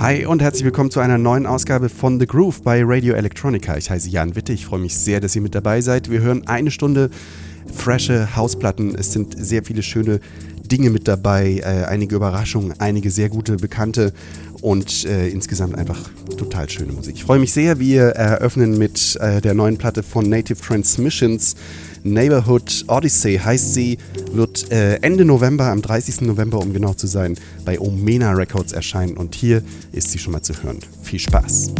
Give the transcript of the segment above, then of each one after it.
Hi und herzlich willkommen zu einer neuen Ausgabe von The Groove bei Radio Electronica. Ich heiße Jan Witte, ich freue mich sehr, dass ihr mit dabei seid. Wir hören eine Stunde frische Hausplatten. Es sind sehr viele schöne Dinge mit dabei, äh, einige Überraschungen, einige sehr gute Bekannte und äh, insgesamt einfach total schöne Musik. Ich freue mich sehr, wir eröffnen mit äh, der neuen Platte von Native Transmissions. Neighborhood Odyssey heißt sie, wird äh, Ende November, am 30. November, um genau zu sein, bei Omena Records erscheinen und hier ist sie schon mal zu hören. Viel Spaß!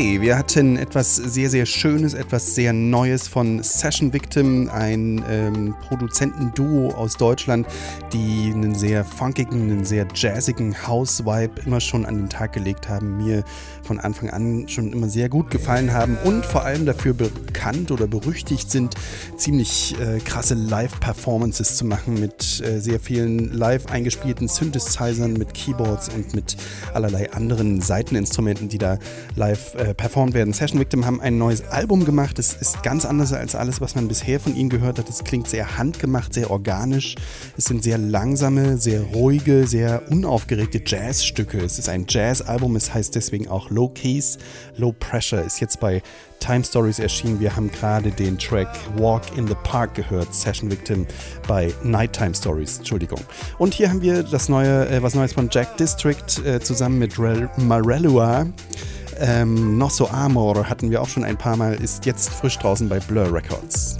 Okay, wir hatten etwas sehr, sehr Schönes, etwas sehr Neues von Session Victim, ein ähm, Produzentenduo aus Deutschland, die einen sehr funkigen, einen sehr jazzigen House-Vibe immer schon an den Tag gelegt haben, mir von Anfang an schon immer sehr gut gefallen haben und vor allem dafür bekannt oder berüchtigt sind, ziemlich äh, krasse Live-Performances zu machen mit äh, sehr vielen live eingespielten Synthesizern, mit Keyboards und mit allerlei anderen Seiteninstrumenten, die da live äh, performt werden. Session Victim haben ein neues Album gemacht. Es ist ganz anders als alles, was man bisher von ihnen gehört hat. Es klingt sehr handgemacht, sehr organisch. Es sind sehr langsame, sehr ruhige, sehr unaufgeregte Jazzstücke. Es ist ein Jazz-Album. Es heißt deswegen auch Low Keys, Low Pressure. Ist jetzt bei Time Stories erschienen. Wir haben gerade den Track Walk in the Park gehört, Session Victim bei Nighttime Stories, Entschuldigung. Und hier haben wir das neue, äh, was Neues von Jack District äh, zusammen mit Marellua. Ähm, Nosso Amor hatten wir auch schon ein paar Mal, ist jetzt frisch draußen bei Blur Records.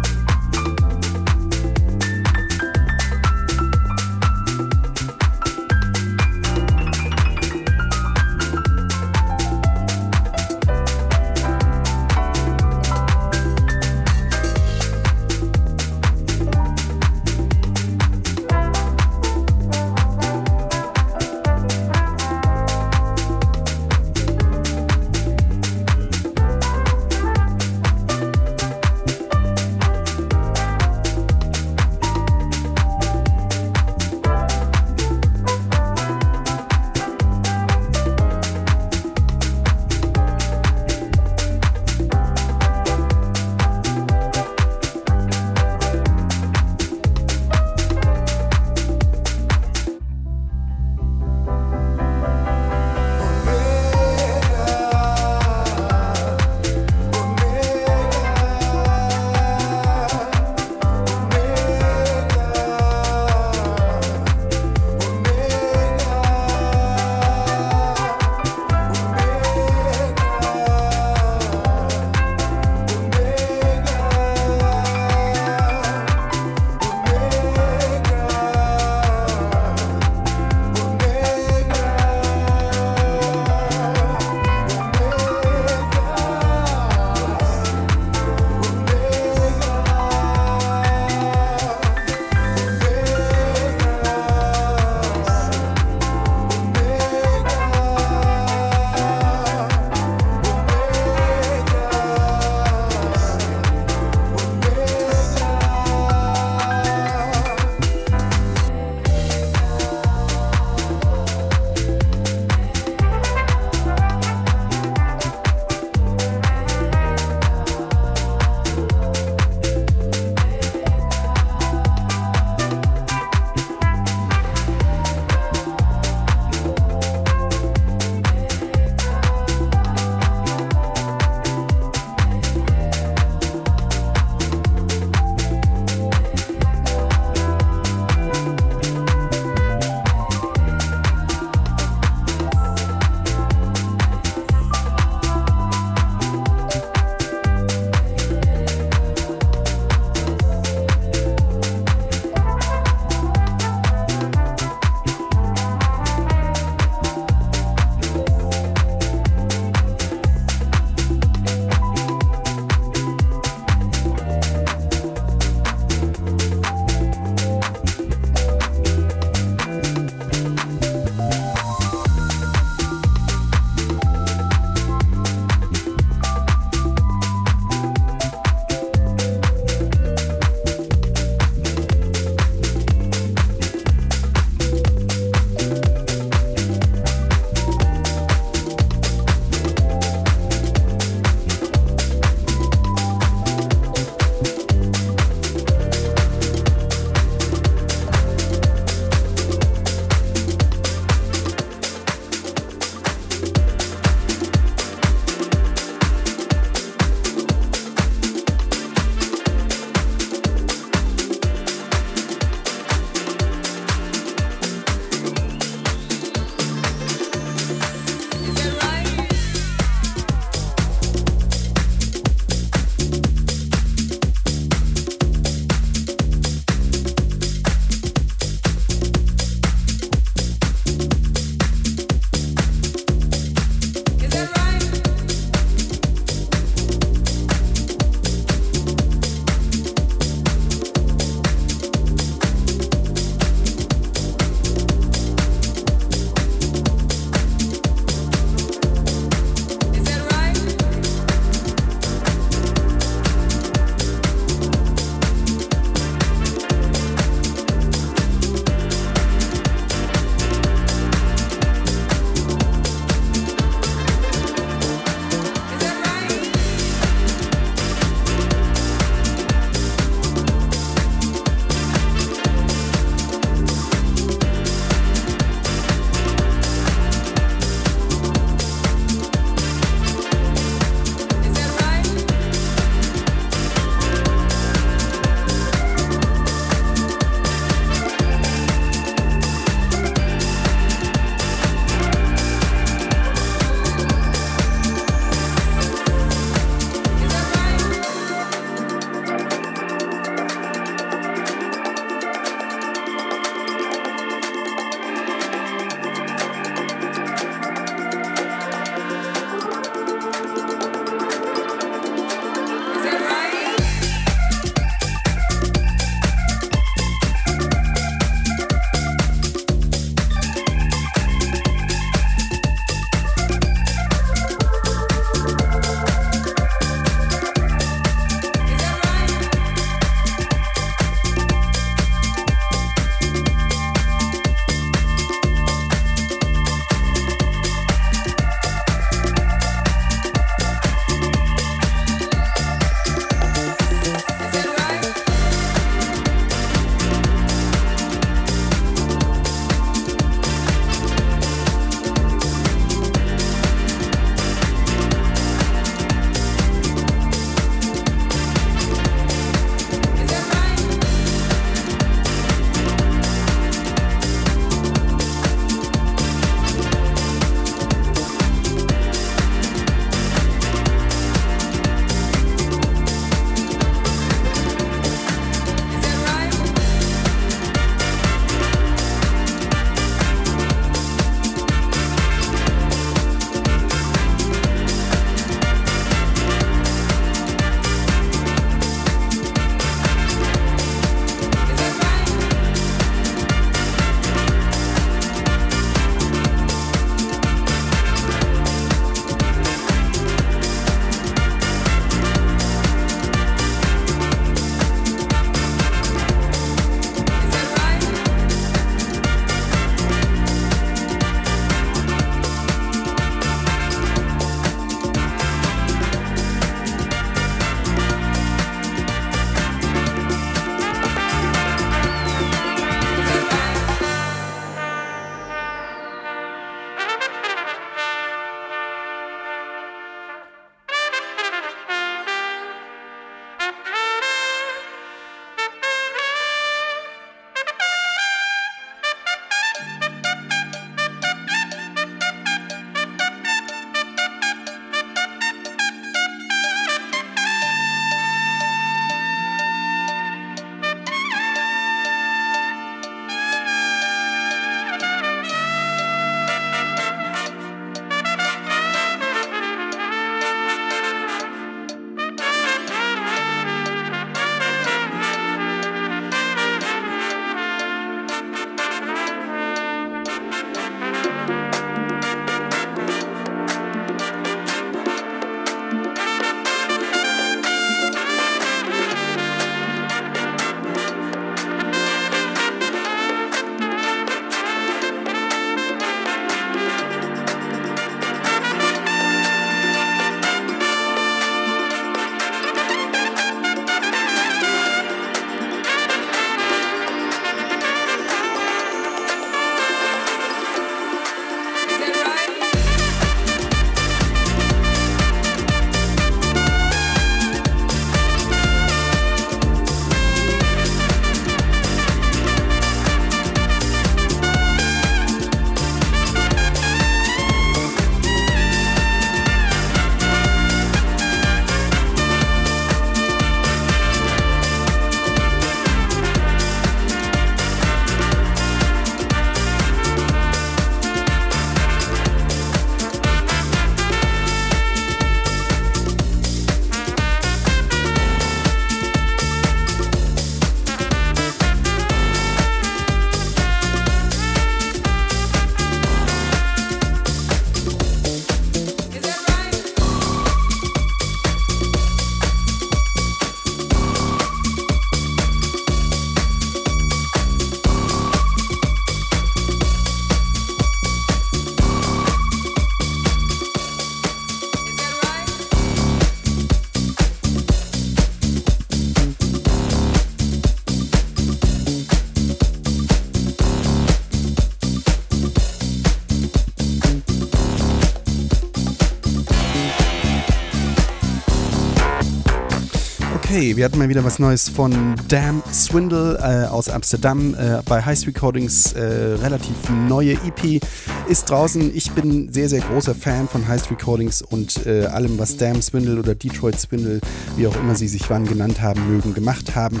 Okay, wir hatten mal wieder was Neues von Damn Swindle äh, aus Amsterdam äh, bei Heist Recordings. Äh, relativ neue EP ist draußen. Ich bin sehr, sehr großer Fan von Heist Recordings und äh, allem, was Damn Swindle oder Detroit Swindle, wie auch immer sie sich wann genannt haben mögen, gemacht haben.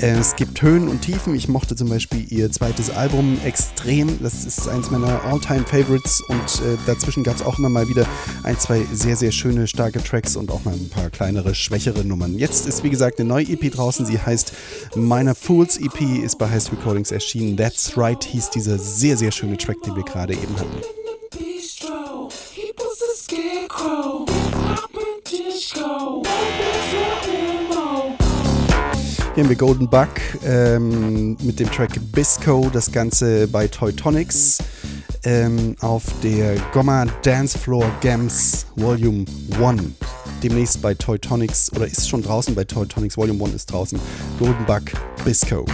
Es gibt Höhen und Tiefen. Ich mochte zum Beispiel ihr zweites Album extrem. Das ist eins meiner All-Time Favorites und äh, dazwischen gab es auch immer mal wieder ein, zwei sehr, sehr schöne, starke Tracks und auch mal ein paar kleinere, schwächere Nummern. Jetzt ist wie gesagt eine neue EP draußen. Sie heißt Minor Fools EP, ist bei Heist Recordings erschienen. That's Right hieß dieser sehr, sehr schöne Track, den wir gerade eben hatten. Hier haben wir Golden Buck ähm, mit dem Track Bisco, das Ganze bei Teutonics ähm, auf der Gomma Dance Floor Games Volume 1 demnächst bei Teutonics oder ist schon draußen bei Teutonics. Volume 1 ist draußen. Golden Bug Bisco.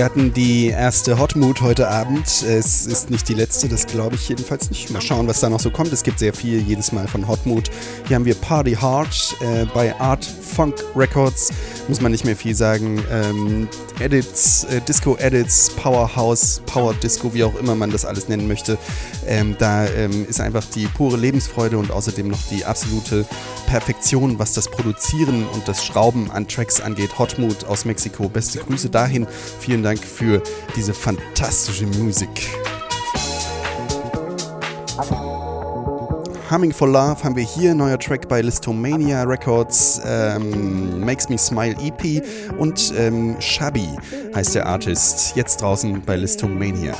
Wir hatten die erste Hot Mood heute Abend. Es ist nicht die letzte, das glaube ich jedenfalls nicht. Mal schauen, was da noch so kommt. Es gibt sehr viel jedes Mal von Hot Mood. Hier haben wir Party Hard äh, bei Art Funk Records. Muss man nicht mehr viel sagen. Ähm, Edits, äh, Disco-Edits, Powerhouse, Power Disco, wie auch immer man das alles nennen möchte. Ähm, da ähm, ist einfach die pure Lebensfreude und außerdem noch die absolute Perfektion, was das Produzieren und das Schrauben an Tracks angeht. Hotmood aus Mexiko, beste Grüße dahin. Vielen Dank für diese fantastische Musik. Humming for Love haben wir hier, neuer Track bei Listomania Records, ähm, Makes Me Smile EP und ähm, Shabby heißt der Artist, jetzt draußen bei Listomania.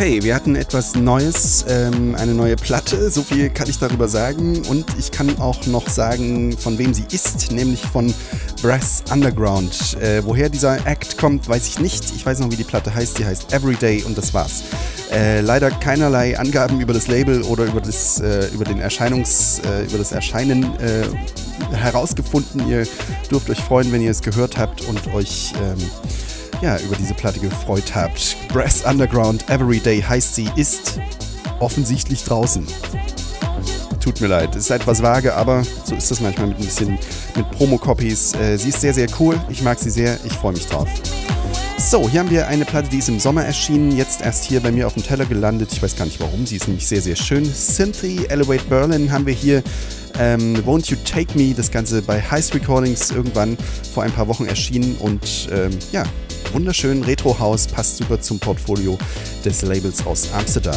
Okay, wir hatten etwas Neues, ähm, eine neue Platte, so viel kann ich darüber sagen. Und ich kann auch noch sagen, von wem sie ist, nämlich von Brass Underground. Äh, woher dieser Act kommt, weiß ich nicht. Ich weiß noch, wie die Platte heißt. Die heißt Everyday und das war's. Äh, leider keinerlei Angaben über das Label oder über das, äh, über den Erscheinungs, äh, über das Erscheinen äh, herausgefunden. Ihr dürft euch freuen, wenn ihr es gehört habt und euch ähm, ja, über diese Platte gefreut habt. Brass Underground Everyday heißt sie, ist offensichtlich draußen. Tut mir leid, es ist etwas vage, aber so ist das manchmal mit ein bisschen mit Promo-Copies. Äh, sie ist sehr, sehr cool. Ich mag sie sehr. Ich freue mich drauf. So, hier haben wir eine Platte, die ist im Sommer erschienen, jetzt erst hier bei mir auf dem Teller gelandet. Ich weiß gar nicht warum, sie ist nämlich sehr, sehr schön. Cynthia Elevate Berlin haben wir hier. Ähm, Won't You Take Me, das Ganze bei Heist Recordings irgendwann vor ein paar Wochen erschienen und ähm, ja, wunderschön Retro-Haus, passt super zum Portfolio des Labels aus Amsterdam.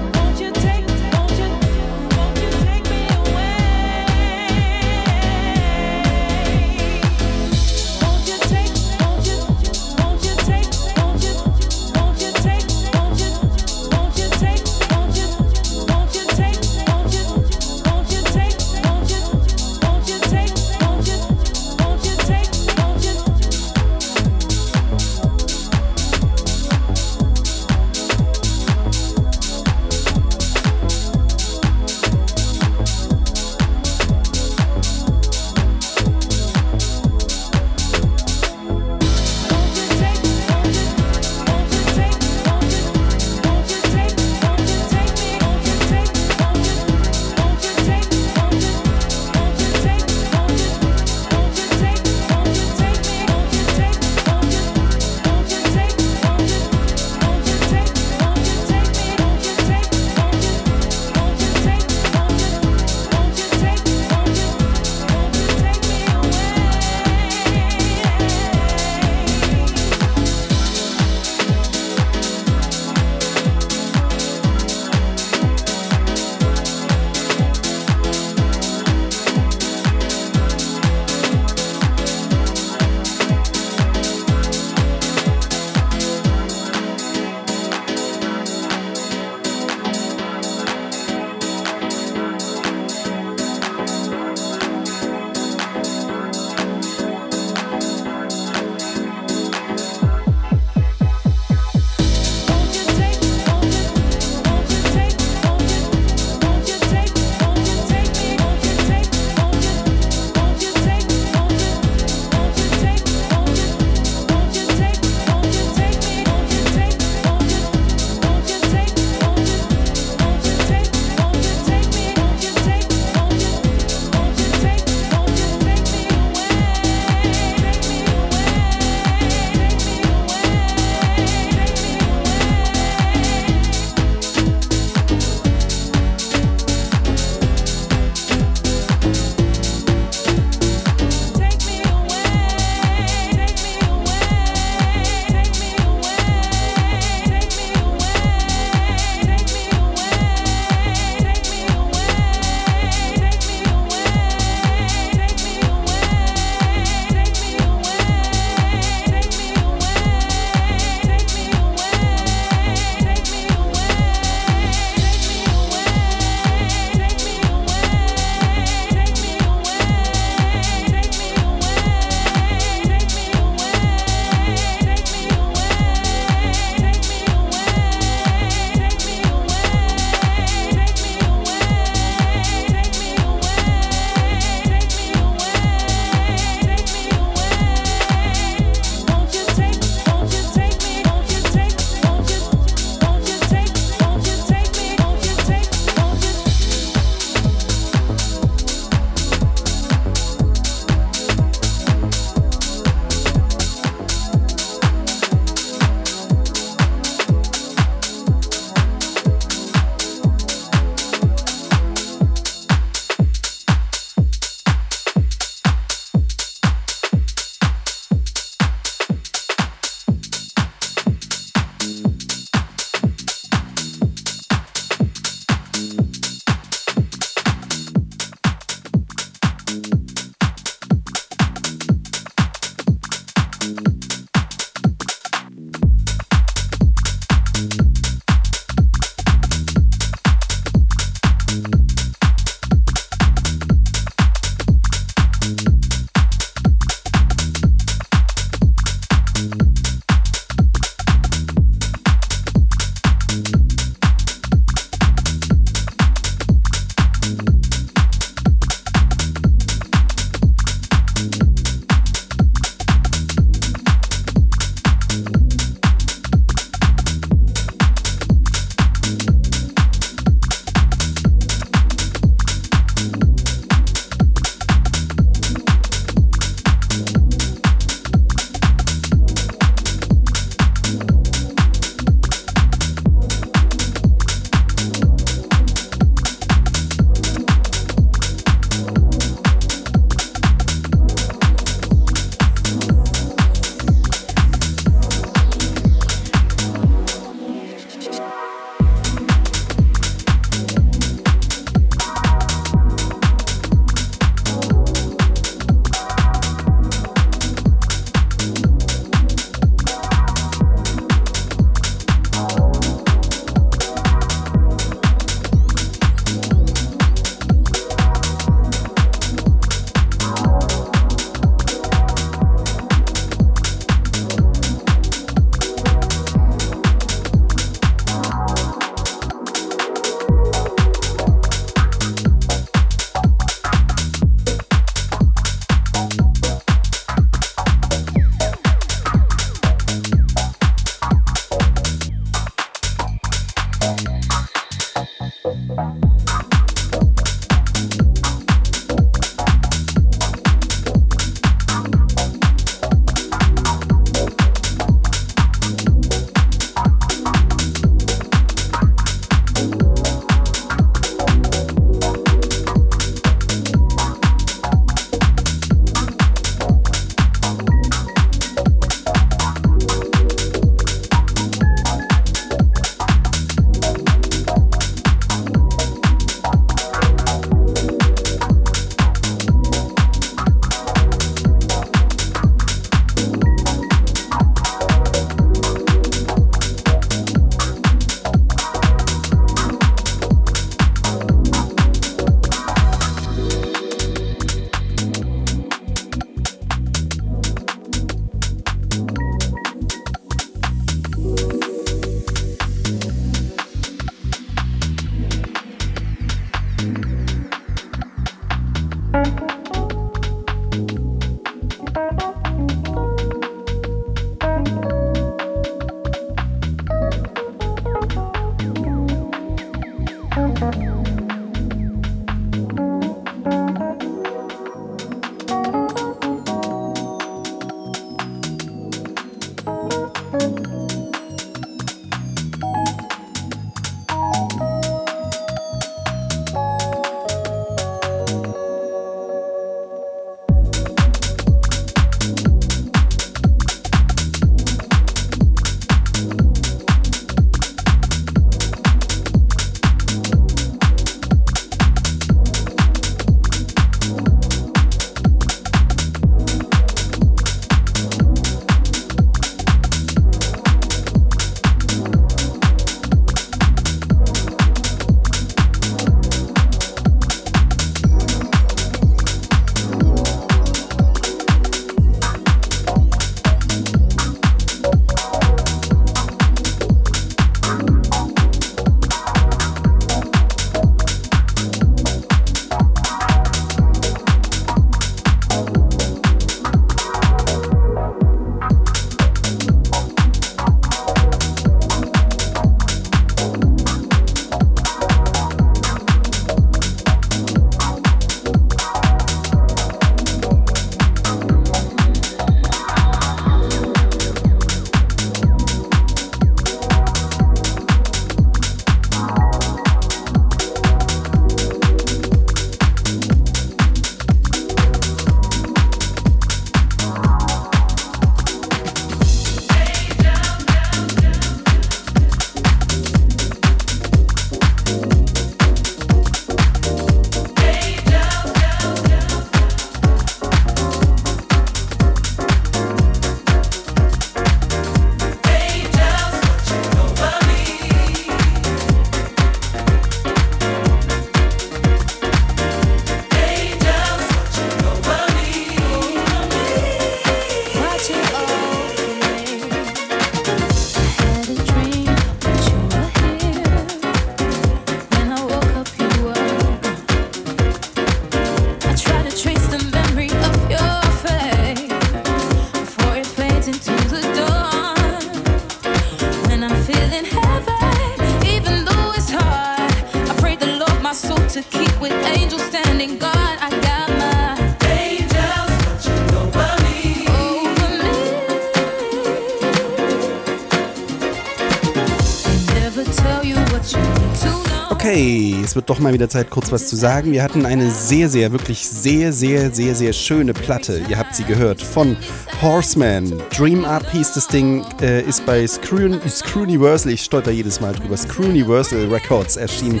Wird doch mal wieder Zeit, kurz was zu sagen. Wir hatten eine sehr, sehr, wirklich sehr, sehr, sehr, sehr schöne Platte. Ihr habt sie gehört von Horseman. Dream Up hieß das Ding, äh, ist bei Screw, Screw ich stolper jedes Mal drüber, Screw-Universal Records erschienen.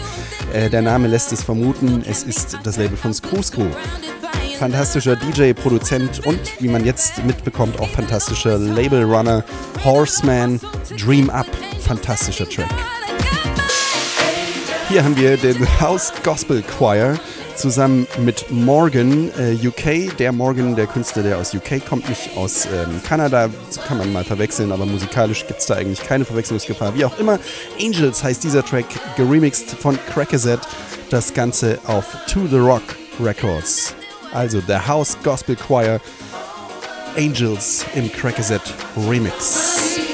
Äh, der Name lässt es vermuten, es ist das Label von Screw Screw. Fantastischer DJ, Produzent und, wie man jetzt mitbekommt, auch fantastischer Label-Runner. Horseman, Dream Up, fantastischer Track. Hier haben wir den House Gospel Choir zusammen mit Morgan äh, UK. Der Morgan, der Künstler, der aus UK kommt, nicht aus ähm, Kanada. Kann man mal verwechseln, aber musikalisch gibt es da eigentlich keine Verwechslungsgefahr. Wie auch immer, Angels heißt dieser Track, geremixed von Crackerset. Das Ganze auf To The Rock Records. Also der House Gospel Choir Angels im Crackerset Remix.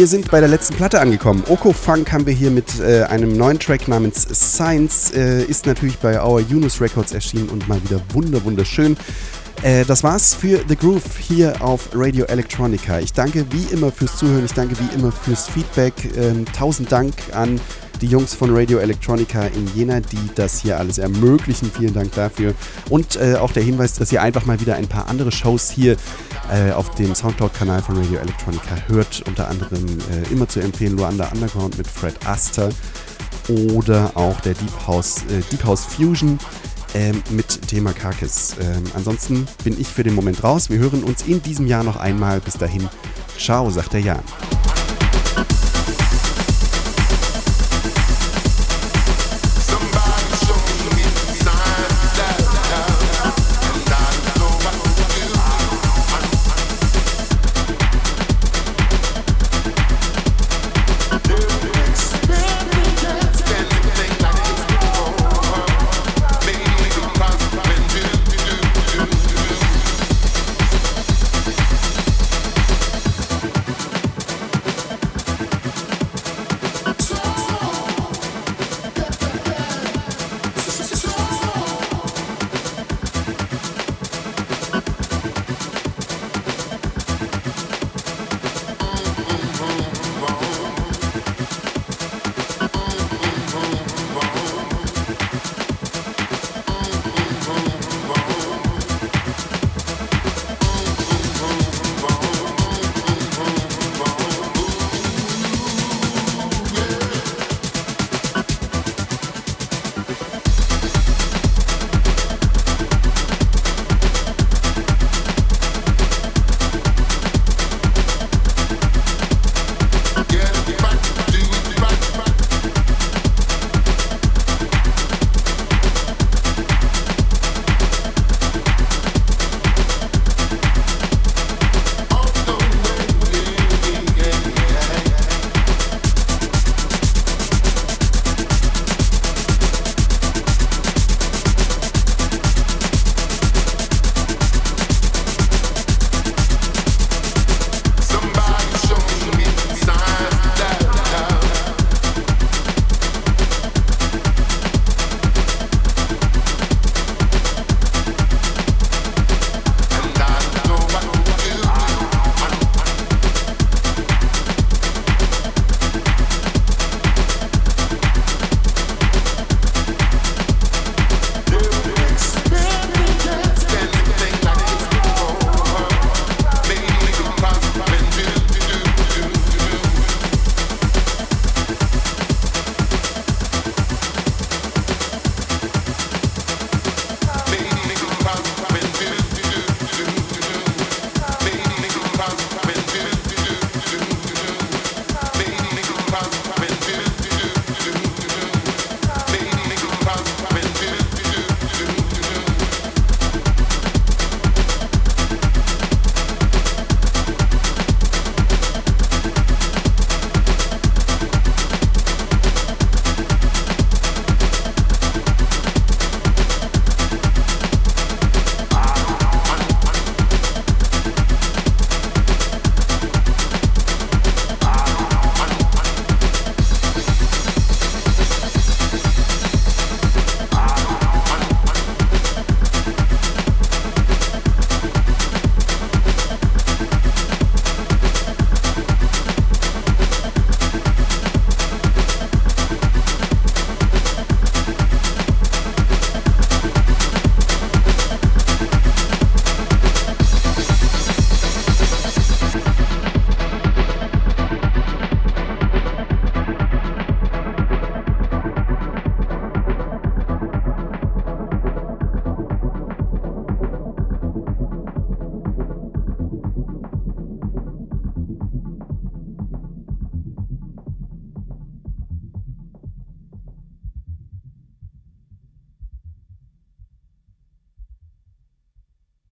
Wir sind bei der letzten Platte angekommen. Oko Funk haben wir hier mit äh, einem neuen Track namens Science. Äh, ist natürlich bei Our Yunus Records erschienen und mal wieder wunder wunderschön. Äh, das war's für The Groove hier auf Radio Electronica. Ich danke wie immer fürs Zuhören, ich danke wie immer fürs Feedback. Ähm, tausend Dank an die Jungs von Radio Electronica in Jena, die das hier alles ermöglichen. Vielen Dank dafür. Und äh, auch der Hinweis, dass ihr einfach mal wieder ein paar andere Shows hier äh, auf dem Soundcloud-Kanal von Radio Electronica hört. Unter anderem äh, immer zu empfehlen Luanda Underground mit Fred Aster oder auch der Deep House, äh, Deep House Fusion ähm, mit Thema Karkis. Ähm, ansonsten bin ich für den Moment raus. Wir hören uns in diesem Jahr noch einmal. Bis dahin, ciao, sagt der Jan.